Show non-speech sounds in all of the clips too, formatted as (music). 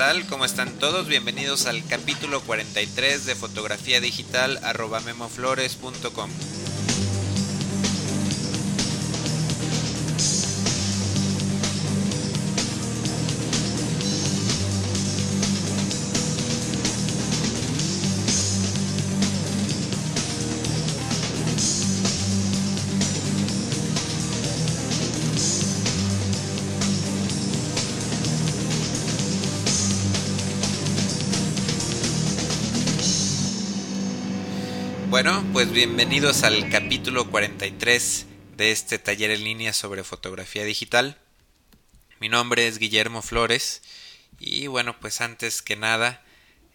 tal? ¿Cómo están todos? Bienvenidos al capítulo 43 de fotografía digital arroba memoflores.com. Bueno, pues bienvenidos al capítulo 43 de este taller en línea sobre fotografía digital. Mi nombre es Guillermo Flores y bueno, pues antes que nada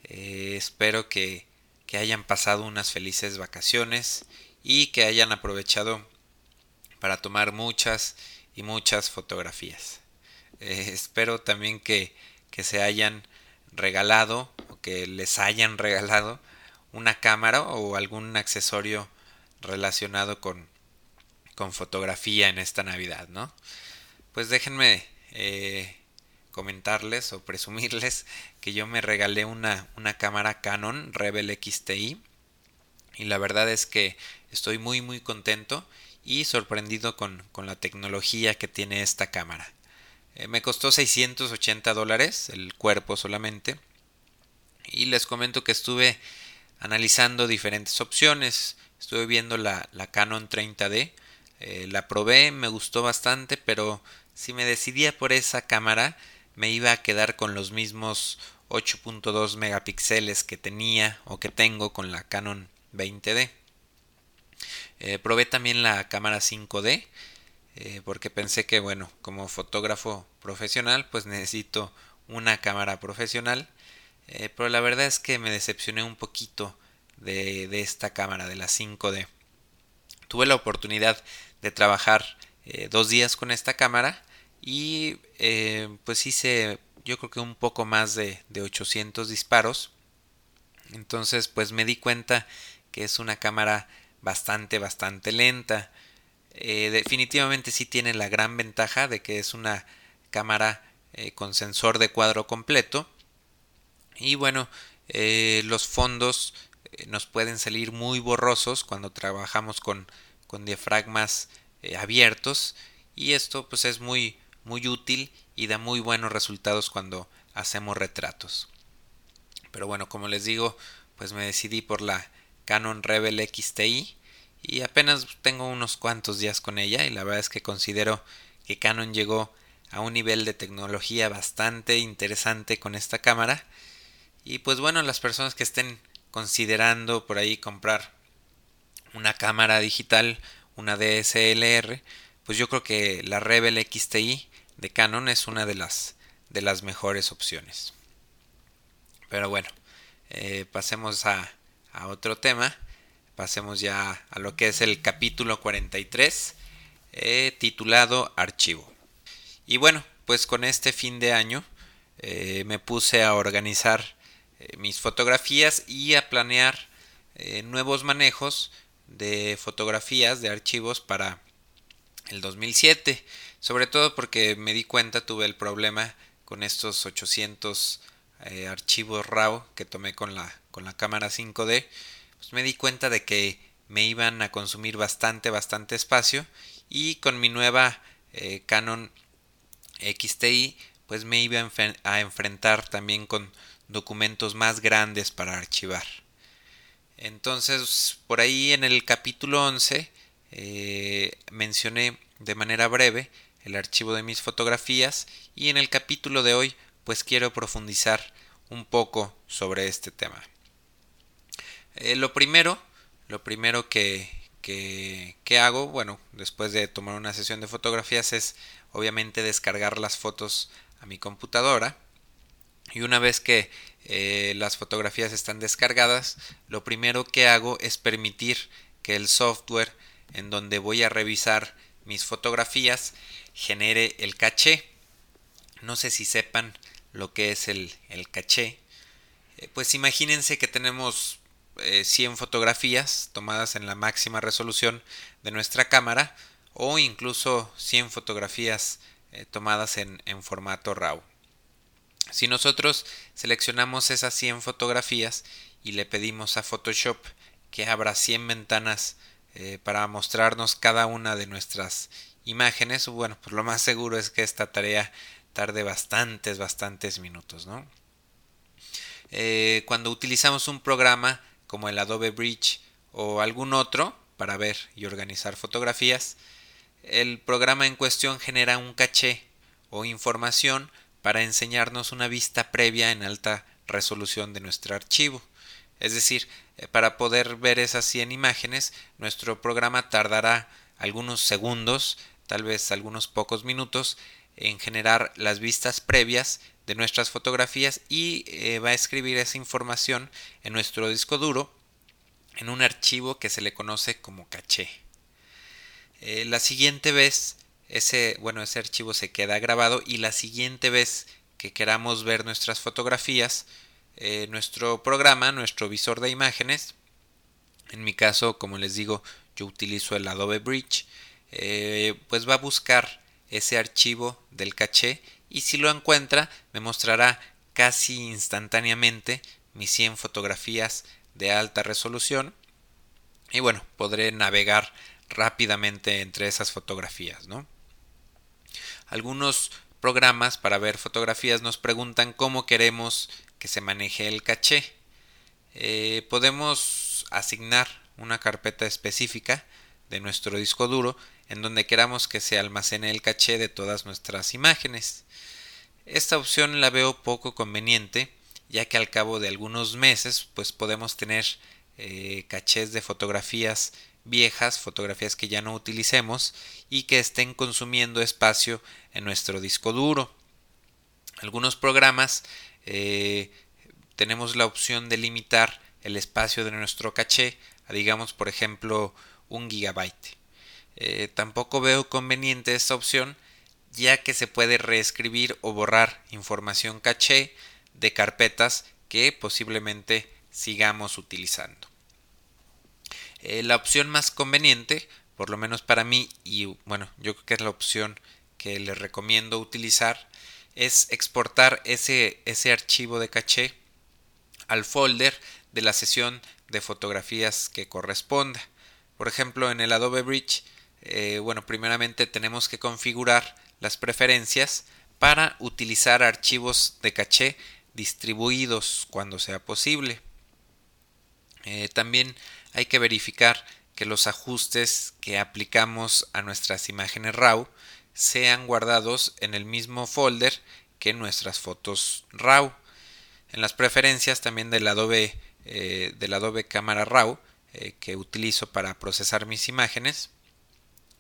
eh, espero que, hayan pasado unas felices vacaciones y que hayan aprovechado para tomar muchas y muchas fotografías. Eh, espero también que, que se hayan regalado o que les hayan regalado una cámara o algún accesorio relacionado con, con fotografía en esta Navidad, ¿no? Pues déjenme eh, comentarles o presumirles que yo me regalé una, una cámara Canon Rebel XTI y la verdad es que estoy muy muy contento y sorprendido con, con la tecnología que tiene esta cámara. Eh, me costó 680 dólares el cuerpo solamente y les comento que estuve analizando diferentes opciones. Estuve viendo la, Canon 30D, eh, la probé, me gustó bastante, pero si me decidía por esa cámara, me iba a quedar con los mismos 8.2 megapíxeles que tenía o que tengo con la Canon 20D. Eh, probé también la cámara 5D eh, porque pensé que bueno como fotógrafo profesional pues necesito una cámara profesional eh, pero la verdad es que me decepcioné un poquito de, esta cámara, de la 5D. Tuve la oportunidad de trabajar eh, dos días con esta cámara y eh, pues hice yo creo que un poco más de, de 800 disparos. Entonces pues me di cuenta que es una cámara bastante, bastante lenta. definitivamente sí tiene la gran ventaja de que es una cámara con sensor de cuadro completo y bueno, eh, los fondos eh, nos pueden salir muy borrosos cuando trabajamos con, con diafragmas eh, abiertos y esto pues es muy muy útil y da muy buenos resultados cuando hacemos retratos. Pero bueno, como les digo, pues me decidí por la Canon Rebel XTI y apenas tengo unos cuantos días con ella y la verdad es que considero que Canon llegó a un nivel de tecnología bastante interesante con esta cámara y pues bueno, las personas que estén considerando por ahí comprar una cámara digital, una DSLR, pues yo creo que la Rebel XTI de Canon es una de las, de las mejores opciones. Pero bueno, eh, pasemos a, a, otro tema. Pasemos ya a lo que es el capítulo 43, eh, titulado Archivo. Y bueno, pues con este fin de año eh, me puse a organizar eh, mis fotografías y a planear eh, nuevos manejos de fotografías, de archivos para el 2007. Sobre todo porque me di cuenta, tuve el problema con estos 800 eh, archivos RAW que tomé con la, con la cámara 5D. Pues me di cuenta de que me iban a consumir bastante, bastante espacio. Y con mi nueva Canon XTI, pues me iba a enfrentar también con documentos más grandes para archivar. Entonces, por ahí en el capítulo 11 eh, mencioné de manera breve el archivo de mis fotografías y en el capítulo de hoy pues quiero profundizar un poco sobre este tema. Eh, lo primero, lo primero que, que, que, hago, bueno, después de tomar una sesión de fotografías es obviamente descargar las fotos a mi computadora y una vez que eh, las fotografías están descargadas, lo primero que hago es permitir que el software en donde voy a revisar mis fotografías genere el caché. No sé si sepan lo que es el, caché. Eh, pues imagínense que tenemos 100 eh, fotografías tomadas en la máxima resolución de nuestra cámara o incluso 100 fotografías tomadas en, en formato RAW. Si nosotros seleccionamos esas 100 fotografías y le pedimos a Photoshop que abra 100 ventanas eh, para mostrarnos cada una de nuestras imágenes, bueno, pues lo más seguro es que esta tarea tarde bastantes, bastantes minutos, ¿no? Eh, cuando utilizamos un programa como el Adobe Bridge o algún otro para ver y organizar fotografías, el programa en cuestión genera un caché o información para enseñarnos una vista previa en alta resolución de nuestro archivo. Es decir, eh, para poder ver esas 100 imágenes, nuestro programa tardará algunos segundos, tal vez algunos pocos minutos, en generar las vistas previas de nuestras fotografías y eh, va a escribir esa información en nuestro disco duro en un archivo que se le conoce como caché. Eh, la siguiente vez ese bueno ese archivo se queda grabado y la siguiente vez que queramos ver nuestras fotografías eh, nuestro programa nuestro visor de imágenes en mi caso como les digo yo utilizo el Adobe Bridge pues va a buscar ese archivo del caché y si lo encuentra me mostrará casi instantáneamente mis 100 fotografías de alta resolución y bueno, podré navegar rápidamente entre esas fotografías, ¿no? Algunos programas para ver fotografías nos preguntan cómo queremos que se maneje el caché. Eh, podemos asignar una carpeta específica de nuestro disco duro en donde queramos que se almacene el caché de todas nuestras imágenes. Esta opción la veo poco conveniente, ya que al cabo de algunos meses pues podemos tener eh, cachés de fotografías viejas, fotografías que ya no utilicemos y que estén consumiendo espacio en nuestro disco duro. Algunos programas eh, tenemos la opción de limitar el espacio de nuestro caché a digamos por ejemplo un gigabyte. Eh, tampoco veo conveniente esta opción ya que se puede reescribir o borrar información caché de carpetas que posiblemente sigamos utilizando. Eh, la opción más conveniente, por lo menos para mí, y bueno, yo creo que es la opción que les recomiendo utilizar, es exportar ese, ese archivo de caché al folder de la sesión de fotografías que corresponda. Por ejemplo, en el Adobe Bridge, eh, bueno, primeramente tenemos que configurar las preferencias para utilizar archivos de caché distribuidos cuando sea posible. Eh, también hay que verificar que los ajustes que aplicamos a nuestras imágenes RAW sean guardados en el mismo folder que nuestras fotos RAW. En las preferencias también del Adobe, eh, Adobe Cámara RAW eh, que utilizo para procesar mis imágenes,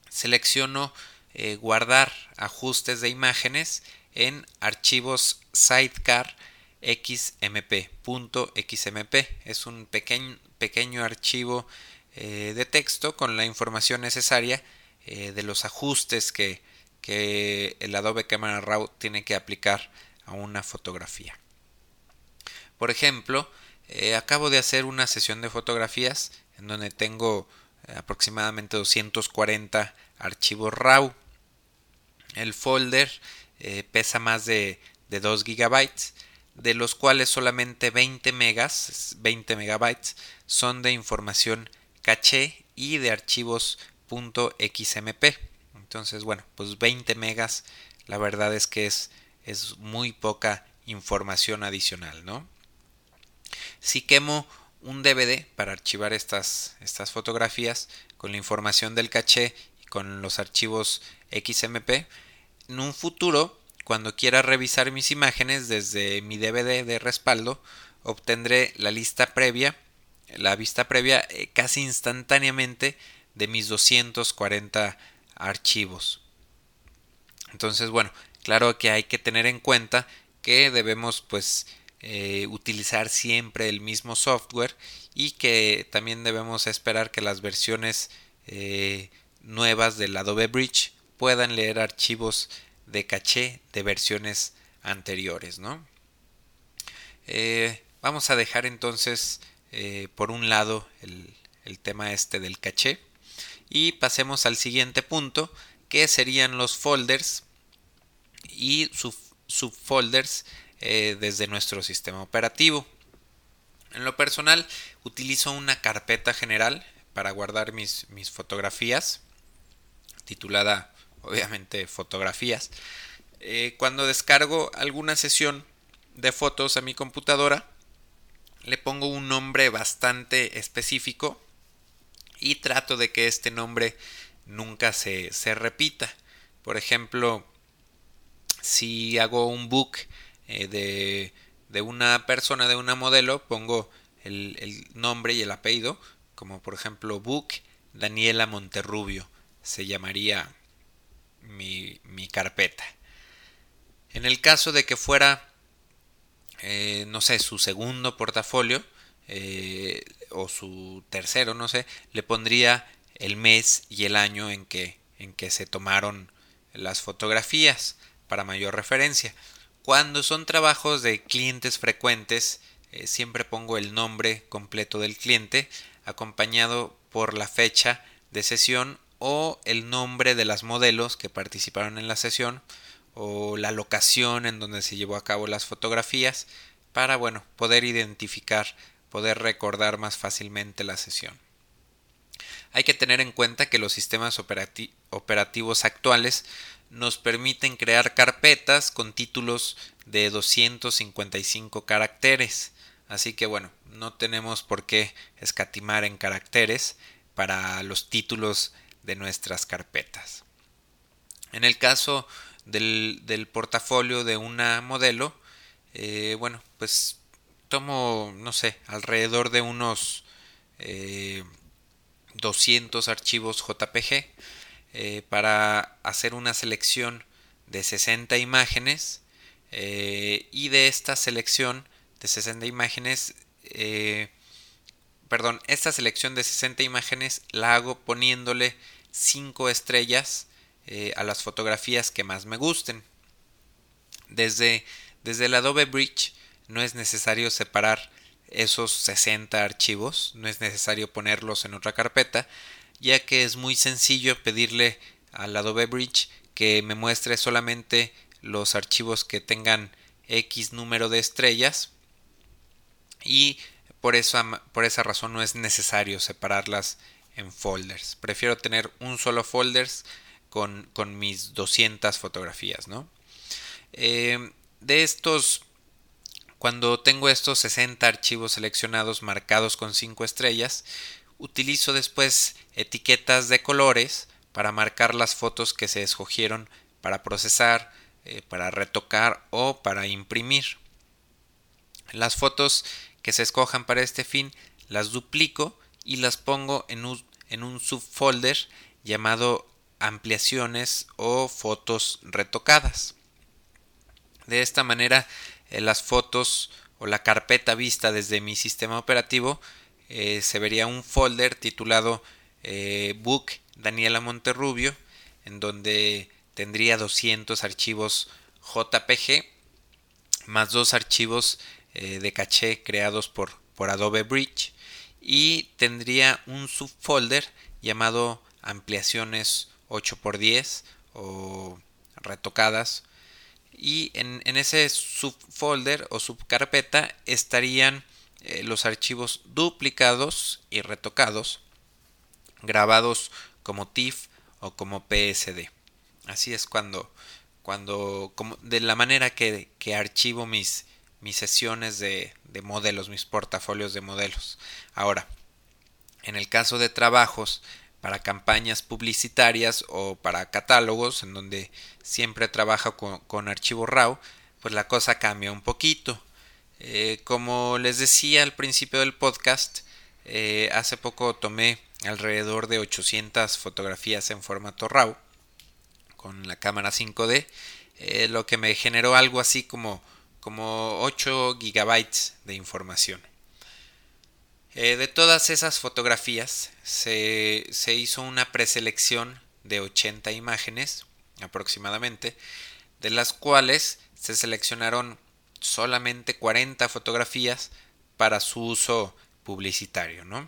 selecciono eh, guardar ajustes de imágenes en archivos sidecar xmp, .xmp. Es un pequeño, pequeño archivo eh, de texto con la información necesaria eh, de los ajustes que, que el Adobe Camera Raw tiene que aplicar a una fotografía. Por ejemplo, acabo de hacer una sesión de fotografías en donde tengo aproximadamente 240 archivos RAW el folder eh, pesa más de, 2 gigabytes, de los cuales solamente 20 megas, 20 megabytes, son de información caché y de archivos .xmp. Entonces, bueno, pues 20 megas, la verdad es que es, es muy poca información adicional, ¿no? Si quemo un DVD para archivar estas, estas fotografías con la información del caché y con los archivos XMP, en un futuro, cuando quiera revisar mis imágenes desde mi DVD de respaldo, obtendré la lista previa, la vista previa eh, casi instantáneamente de mis 240 archivos. Entonces, bueno, claro que hay que tener en cuenta que debemos pues eh, utilizar siempre el mismo software y que también debemos esperar que las versiones eh, nuevas del Adobe Bridge puedan leer archivos de caché de versiones anteriores, ¿no? Eh, vamos a dejar entonces eh, por un lado el, tema este del caché y pasemos al siguiente punto que serían los folders y subfolders eh, desde nuestro sistema operativo. En lo personal utilizo una carpeta general para guardar mis, mis fotografías, titulada obviamente fotografías. Eh, cuando descargo alguna sesión de fotos a mi computadora, le pongo un nombre bastante específico y trato de que este nombre nunca se, se repita. Por ejemplo, si hago un book eh, de, de, una persona, de una modelo, pongo el, el, nombre y el apellido, como por ejemplo book Daniela Monterrubio, se llamaría mi, mi carpeta. En el caso de que fuera, eh, no sé, su segundo portafolio, eh, o su tercero, no sé, le pondría el mes y el año en que, en que se tomaron las fotografías para mayor referencia. Cuando son trabajos de clientes frecuentes, eh, siempre pongo el nombre completo del cliente acompañado por la fecha de sesión o el nombre de las modelos que participaron en la sesión o la locación en donde se llevó a cabo las fotografías para bueno poder identificar poder recordar más fácilmente la sesión hay que tener en cuenta que los sistemas operativos actuales nos permiten crear carpetas con títulos de 255 caracteres. Así que bueno, no tenemos por qué escatimar en caracteres para los títulos de nuestras carpetas. En el caso del, del portafolio de una modelo, eh, bueno, pues tomo, no sé, alrededor de unos eh, 200 archivos JPG eh, para hacer una selección de 60 imágenes eh, y de esta selección de 60 imágenes eh, perdón esta selección de 60 imágenes la hago poniéndole 5 estrellas a las fotografías que más me gusten. Desde, desde el Adobe Bridge no es necesario separar esos 60 archivos, no es necesario ponerlos en otra carpeta, ya que es muy sencillo pedirle al Adobe Bridge que me muestre solamente los archivos que tengan X número de estrellas y por esa, por esa razón no es necesario separarlas en folders. Prefiero tener un solo folder con, con mis 200 fotografías. ¿no? Eh, de estos cuando tengo estos 60 archivos seleccionados marcados con 5 estrellas, utilizo después etiquetas de colores para marcar las fotos que se escogieron para procesar, eh, para retocar o para imprimir. Las fotos que se escojan para este fin las duplico y las pongo en un, en un subfolder llamado ampliaciones o fotos retocadas. De esta manera eh, las fotos o la carpeta vista desde mi sistema operativo, eh, se vería un folder titulado eh, Book Daniela Monterrubio, en donde tendría 200 archivos JPG más dos archivos de caché creados por, por Adobe Bridge y tendría un subfolder llamado ampliaciones 8x10 o retocadas y en, ese subfolder o subcarpeta estarían eh, los archivos duplicados y retocados grabados como TIFF o como PSD. Así es cuando, cuando como, de la manera que, que archivo mis, mis sesiones de, de, modelos, mis portafolios de modelos. Ahora, en el caso de trabajos para campañas publicitarias o para catálogos en donde siempre trabaja con, archivo RAW, pues la cosa cambia un poquito. Eh, como les decía al principio del podcast, eh, hace poco tomé alrededor de 800 fotografías en formato RAW con la cámara 5D, eh, lo que me generó algo así como, como 8 gigabytes de información. Eh, de todas esas fotografías se, se hizo una preselección de 80 imágenes aproximadamente, de las cuales se seleccionaron solamente 40 fotografías para su uso publicitario. ¿no?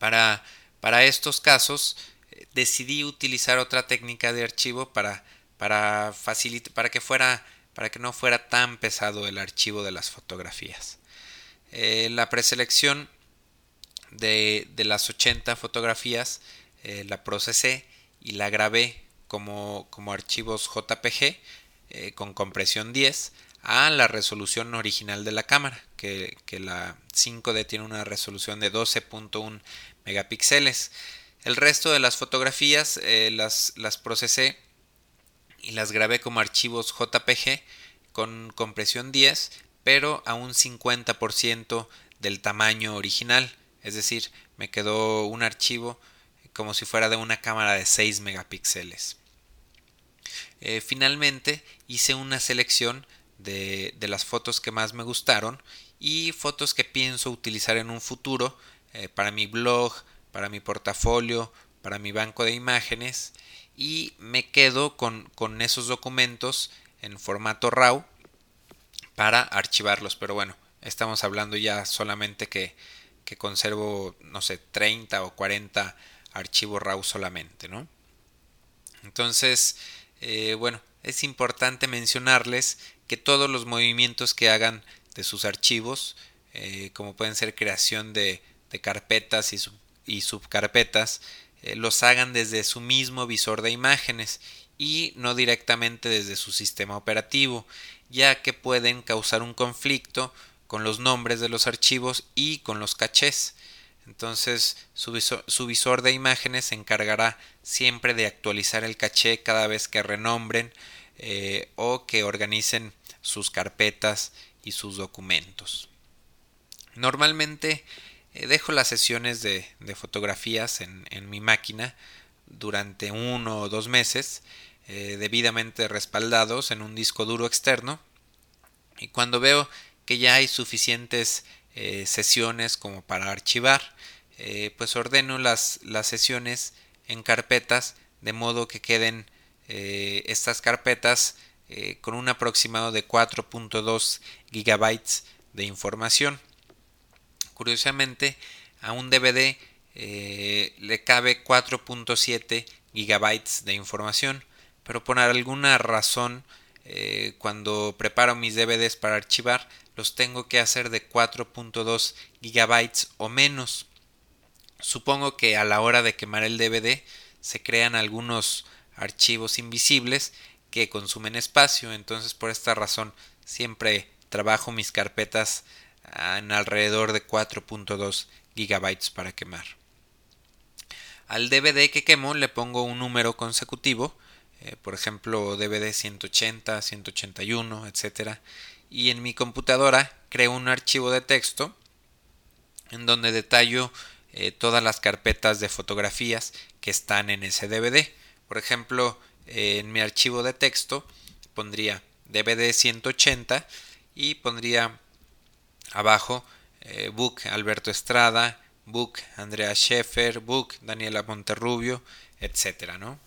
Para, para estos casos eh, decidí utilizar otra técnica de archivo para, para, para que fuera para que no fuera tan pesado el archivo de las fotografías. Eh, la preselección de, las 80 fotografías eh, la procesé y la grabé como, como archivos JPG eh, con compresión 10 a la resolución original de la cámara, que, la 5D tiene una resolución de 12.1 megapíxeles. El resto de las fotografías las, las procesé y las grabé como archivos JPG con compresión 10, pero a un 50% del tamaño original. Es decir, me quedó un archivo como si fuera de una cámara de 6 megapíxeles. Eh, finalmente hice una selección de, las fotos que más me gustaron y fotos que pienso utilizar en un futuro eh, para mi blog, para mi portafolio, para mi banco de imágenes y me quedo con, con esos documentos en formato RAW para archivarlos. Pero bueno, estamos hablando ya solamente que, que conservo, no sé, 30 o 40 archivos RAW solamente, ¿no? Entonces, eh, bueno, es importante mencionarles que todos los movimientos que hagan de sus archivos, eh, como pueden ser creación de, de carpetas y, y subcarpetas, eh, los hagan desde su mismo visor de imágenes y no directamente desde su sistema operativo, ya que pueden causar un conflicto con los nombres de los archivos y con los cachés. Entonces su visor, de imágenes se encargará siempre de actualizar el caché cada vez que renombren eh, o que organicen sus carpetas y sus documentos. Normalmente eh, dejo las sesiones de, fotografías en, mi máquina durante uno o dos meses, eh, debidamente respaldados en un disco duro externo. Y cuando veo que ya hay suficientes eh, sesiones como para archivar, pues ordeno las, las, sesiones en carpetas de modo que queden estas carpetas con un aproximado de 4.2 gigabytes de información. Curiosamente, a un DVD eh, le cabe 4.7 gigabytes de información, pero por alguna razón eh, cuando preparo mis DVDs para archivar los tengo que hacer de 4.2 gigabytes o menos. Supongo que a la hora de quemar el DVD se crean algunos archivos invisibles que consumen espacio, entonces por esta razón siempre trabajo mis carpetas en alrededor de 4.2 gigabytes para quemar. Al DVD que quemo le pongo un número consecutivo, eh, por ejemplo DVD 180, 181, etc. Y en mi computadora creo un archivo de texto en donde detallo eh, todas las carpetas de fotografías que están en ese DVD. Por ejemplo, en mi archivo de texto pondría DVD 180 y pondría Abajo, eh, Book Alberto Estrada, Book Andrea Scheffer, Book Daniela Monterrubio, etc. ¿no?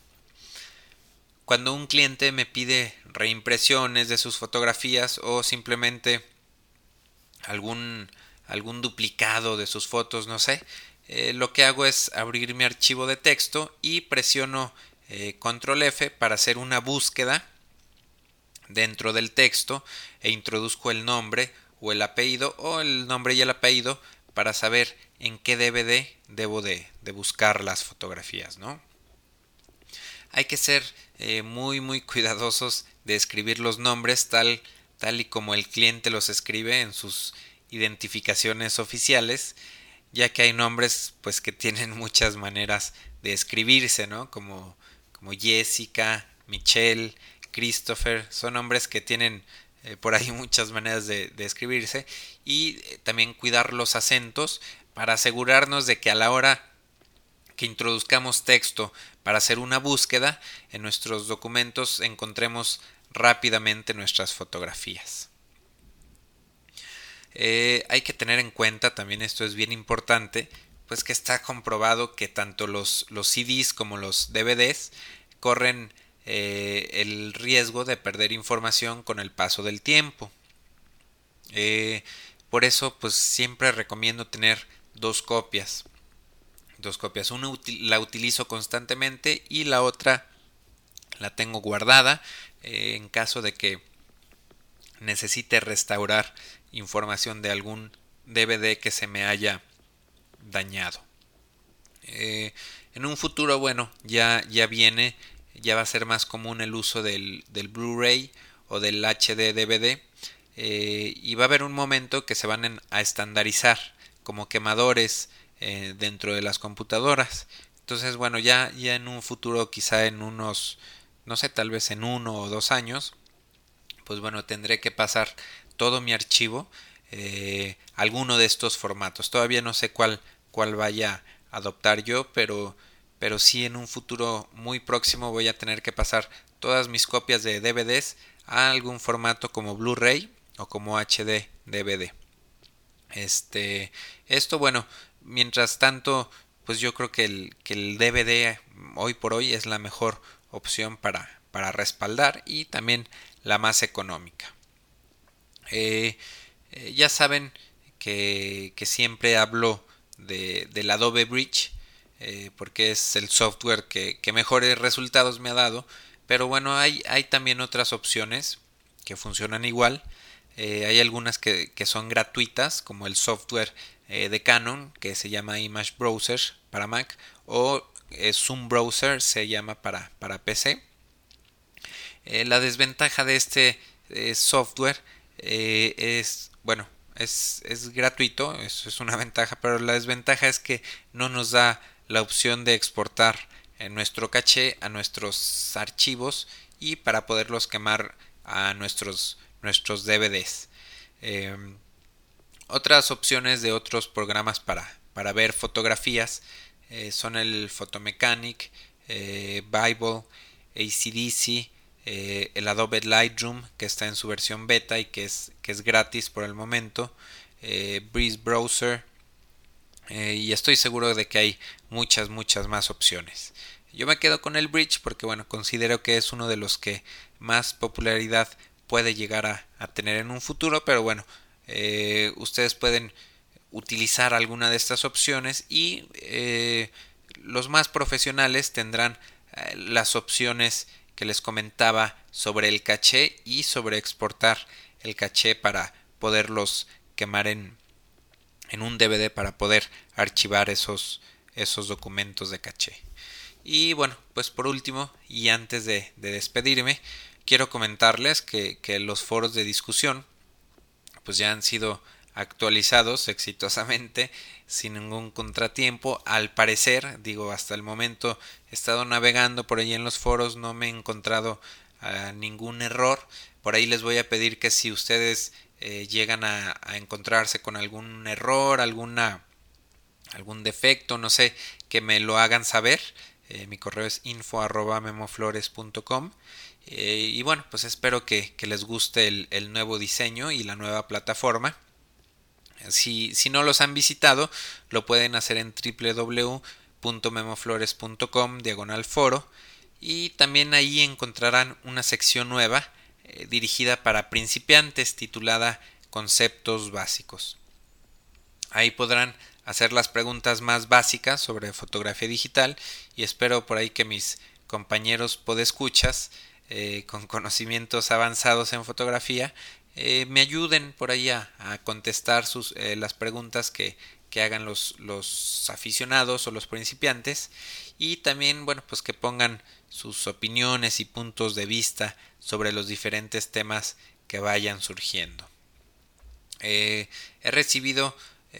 Cuando un cliente me pide reimpresiones de sus fotografías o simplemente algún, algún duplicado de sus fotos, no sé, eh, lo que hago es abrir mi archivo de texto y presiono eh, control F para hacer una búsqueda dentro del texto e introduzco el nombre o el apellido o el nombre y el apellido para saber en qué DVD debo de, buscar las fotografías, ¿no? Hay que ser eh, muy muy cuidadosos de escribir los nombres tal, tal y como el cliente los escribe en sus identificaciones oficiales, ya que hay nombres pues que tienen (laughs) muchas maneras de escribirse, ¿no? Como, como Jessica, Michelle, Christopher, son nombres que tienen eh, por ahí (laughs) muchas maneras de, escribirse y eh, también cuidar los acentos para asegurarnos de que a la hora que introduzcamos texto para hacer una búsqueda en nuestros documentos encontremos rápidamente nuestras fotografías. Eh, hay que tener en cuenta también esto es bien importante pues que está comprobado que tanto los, los CDs como los DVDs corren eh, el riesgo de perder información con el paso del tiempo. Eh, por eso, pues siempre recomiendo tener dos copias. Dos copias. Una la utilizo constantemente y la otra la tengo guardada eh, en caso de que necesite restaurar información de algún DVD que se me haya dañado. En un futuro, bueno, ya, ya viene, ya va a ser más común el uso del, del Blu-ray o del HD DVD eh, y va a haber un momento que se van a estandarizar como quemadores eh, dentro de las computadoras. Entonces, bueno, ya, ya en un futuro, quizá en unos, no sé, tal vez en uno o dos años, pues bueno, tendré que pasar todo mi archivo eh, alguno de estos formatos. Todavía no sé cuál, cuál vaya a adoptar yo, pero, pero sí en un futuro muy próximo voy a tener que pasar todas mis copias de DVDs a algún formato como Blu-ray o como HD DVD. Este, esto bueno, mientras tanto, pues yo creo que el, que el DVD hoy por hoy es la mejor opción para, para respaldar y también la más económica. Eh, eh, ya saben que, siempre hablo de, del Adobe Bridge eh, porque es el software que, mejores resultados me ha dado. Pero bueno, hay, hay también otras opciones que funcionan igual. Eh, hay algunas que, son gratuitas, como el software de Canon, que se llama Image Browser para Mac, o Zoom Browser se llama para, para PC. la desventaja de este software es bueno, es, es gratuito, eso es una (laughs) ventaja, pero la desventaja es que no nos da la opción de exportar en nuestro caché a nuestros archivos y para poderlos quemar a nuestros, nuestros DVDs. Em, otras opciones de otros programas para, para ver fotografías eh, son el Photomechanic, eh, Bible, ACDC, eh, el Adobe Lightroom que está en su versión beta y que es, que es gratis por el momento, Breeze Browser eh, y estoy seguro de que hay muchas, muchas más opciones. Yo me quedo con el Bridge porque bueno, considero que es uno de los que más popularidad puede llegar a, tener en un futuro, pero bueno, ustedes pueden utilizar alguna de estas opciones y los más profesionales tendrán las opciones que les comentaba sobre el caché y sobre exportar el caché para poderlos quemar en, en un DVD para poder archivar esos, esos documentos de caché. Y bueno, pues por último, y antes de, despedirme, quiero comentarles que, que, los foros de discusión pues ya han sido actualizados exitosamente sin ningún contratiempo. Al parecer, digo, hasta el momento he estado navegando por ahí en los foros, no me he encontrado ah, ningún error. Por ahí les voy a pedir que si ustedes eh, llegan a, encontrarse con algún error, alguna algún defecto, no sé, que me lo hagan saber. Eh, mi correo es info memoflores.com eh, y bueno, pues espero que, les guste el nuevo diseño y la nueva plataforma. Si, si no los han visitado, lo pueden hacer en www.memoflores.com diagonal foro y también ahí encontrarán una sección nueva eh, dirigida para principiantes titulada Conceptos básicos. Ahí podrán hacer las preguntas más básicas sobre fotografía digital y espero por ahí que mis compañeros podescuchas eh, con conocimientos avanzados en fotografía eh, me ayuden por ahí a, contestar sus, las preguntas que, que hagan los, los, aficionados o los principiantes y también bueno pues que pongan sus opiniones y puntos de vista sobre los diferentes temas que vayan surgiendo eh, he recibido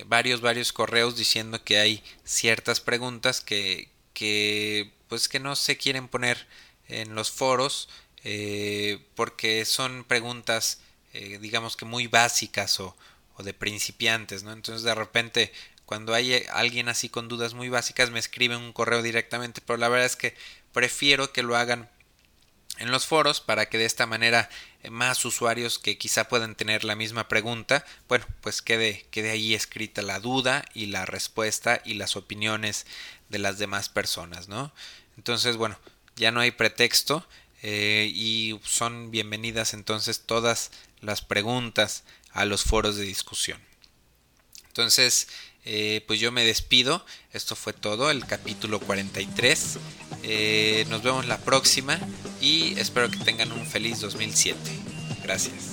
varios varios correos diciendo que hay ciertas preguntas que, que pues que no se quieren poner en los foros porque son preguntas eh, digamos que muy básicas o, o, de principiantes, ¿no? Entonces de repente cuando hay eh, alguien así con dudas muy básicas me escriben un correo directamente, pero la verdad es que prefiero que lo hagan en los foros para que de esta manera eh, más usuarios que quizá puedan tener la misma pregunta, bueno, pues quede, quede ahí escrita la duda y la respuesta y las opiniones de las demás personas, ¿no? Entonces, bueno, ya no hay pretexto y son bienvenidas entonces todas las preguntas a los foros de discusión. Entonces, eh, pues yo me despido. Esto fue todo, el capítulo 43. Eh, nos vemos la próxima y espero que tengan un feliz 2007. Gracias.